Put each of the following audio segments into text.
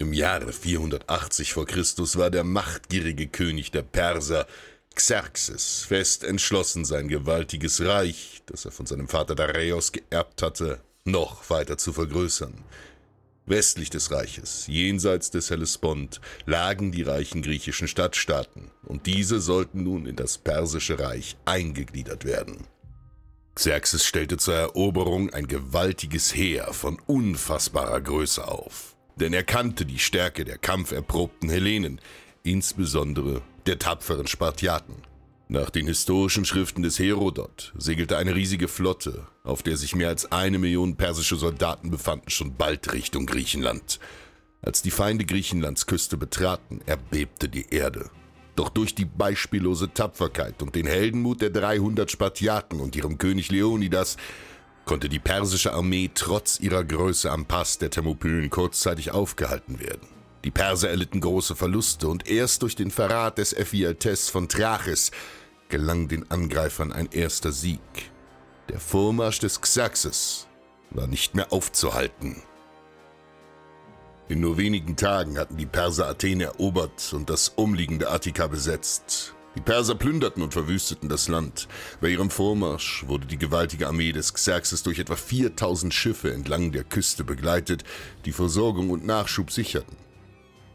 Im Jahre 480 vor Christus war der machtgierige König der Perser Xerxes fest entschlossen, sein gewaltiges Reich, das er von seinem Vater Dareios geerbt hatte, noch weiter zu vergrößern. Westlich des Reiches, jenseits des Hellespont, lagen die reichen griechischen Stadtstaaten, und diese sollten nun in das persische Reich eingegliedert werden. Xerxes stellte zur Eroberung ein gewaltiges Heer von unfassbarer Größe auf, denn er kannte die Stärke der kampferprobten Hellenen, insbesondere der tapferen Spartiaten. Nach den historischen Schriften des Herodot segelte eine riesige Flotte, auf der sich mehr als eine Million persische Soldaten befanden, schon bald Richtung Griechenland. Als die Feinde Griechenlands Küste betraten, erbebte die Erde. Doch durch die beispiellose Tapferkeit und den Heldenmut der 300 Spartiaten und ihrem König Leonidas konnte die persische Armee trotz ihrer Größe am Pass der Thermopylen kurzzeitig aufgehalten werden. Die Perser erlitten große Verluste und erst durch den Verrat des Ephialtes von Trachis gelang den Angreifern ein erster Sieg. Der Vormarsch des Xerxes war nicht mehr aufzuhalten. In nur wenigen Tagen hatten die Perser Athen erobert und das umliegende Attika besetzt. Die Perser plünderten und verwüsteten das Land. Bei ihrem Vormarsch wurde die gewaltige Armee des Xerxes durch etwa 4000 Schiffe entlang der Küste begleitet, die Versorgung und Nachschub sicherten.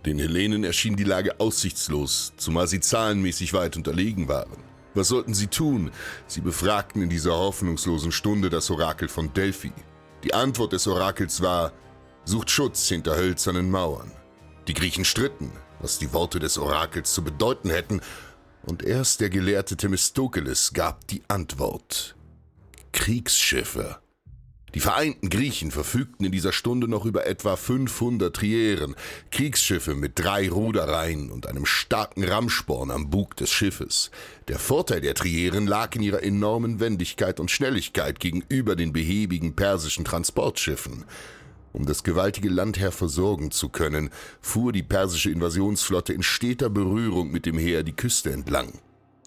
Den Hellenen erschien die Lage aussichtslos, zumal sie zahlenmäßig weit unterlegen waren. Was sollten sie tun? Sie befragten in dieser hoffnungslosen Stunde das Orakel von Delphi. Die Antwort des Orakels war, sucht Schutz hinter hölzernen Mauern. Die Griechen stritten, was die Worte des Orakels zu bedeuten hätten, und erst der gelehrte Themistokeles gab die Antwort. Kriegsschiffe. Die vereinten Griechen verfügten in dieser Stunde noch über etwa 500 Trieren, Kriegsschiffe mit drei Ruderreihen und einem starken Rammsporn am Bug des Schiffes. Der Vorteil der Trieren lag in ihrer enormen Wendigkeit und Schnelligkeit gegenüber den behäbigen persischen Transportschiffen. Um das gewaltige Landheer versorgen zu können, fuhr die persische Invasionsflotte in steter Berührung mit dem Heer die Küste entlang.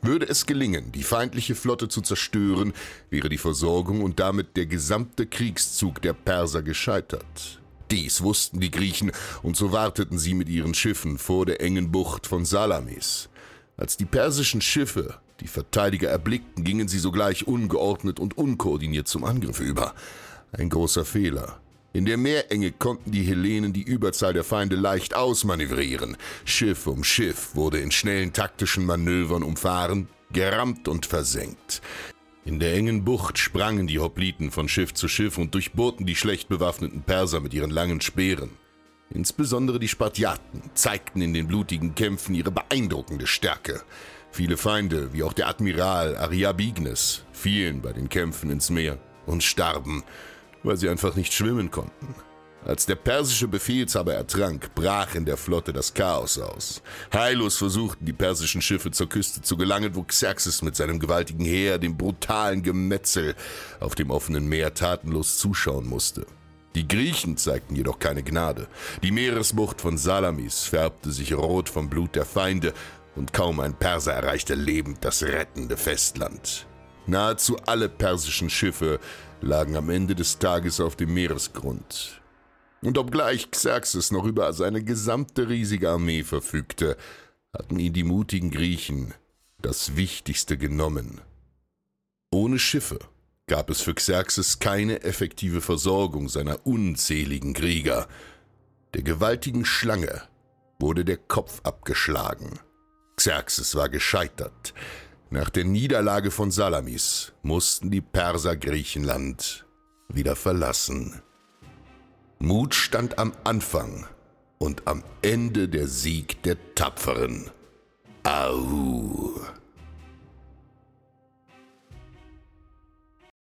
Würde es gelingen, die feindliche Flotte zu zerstören, wäre die Versorgung und damit der gesamte Kriegszug der Perser gescheitert. Dies wussten die Griechen, und so warteten sie mit ihren Schiffen vor der engen Bucht von Salamis. Als die persischen Schiffe die Verteidiger erblickten, gingen sie sogleich ungeordnet und unkoordiniert zum Angriff über. Ein großer Fehler. In der Meerenge konnten die Hellenen die Überzahl der Feinde leicht ausmanövrieren. Schiff um Schiff wurde in schnellen taktischen Manövern umfahren, gerammt und versenkt. In der engen Bucht sprangen die Hopliten von Schiff zu Schiff und durchbohrten die schlecht bewaffneten Perser mit ihren langen Speeren. Insbesondere die Spartiaten zeigten in den blutigen Kämpfen ihre beeindruckende Stärke. Viele Feinde, wie auch der Admiral Ariabignes, fielen bei den Kämpfen ins Meer und starben, weil sie einfach nicht schwimmen konnten. Als der persische Befehlshaber ertrank, brach in der Flotte das Chaos aus. Heillos versuchten die persischen Schiffe zur Küste zu gelangen, wo Xerxes mit seinem gewaltigen Heer dem brutalen Gemetzel auf dem offenen Meer tatenlos zuschauen musste. Die Griechen zeigten jedoch keine Gnade. Die Meeresbucht von Salamis färbte sich rot vom Blut der Feinde und kaum ein Perser erreichte lebend das rettende Festland. Nahezu alle persischen Schiffe lagen am Ende des Tages auf dem Meeresgrund. Und obgleich Xerxes noch über seine gesamte riesige Armee verfügte, hatten ihn die mutigen Griechen das Wichtigste genommen. Ohne Schiffe gab es für Xerxes keine effektive Versorgung seiner unzähligen Krieger. Der gewaltigen Schlange wurde der Kopf abgeschlagen. Xerxes war gescheitert. Nach der Niederlage von Salamis mussten die Perser Griechenland wieder verlassen. Mut stand am Anfang und am Ende der Sieg der Tapferen. Ahu.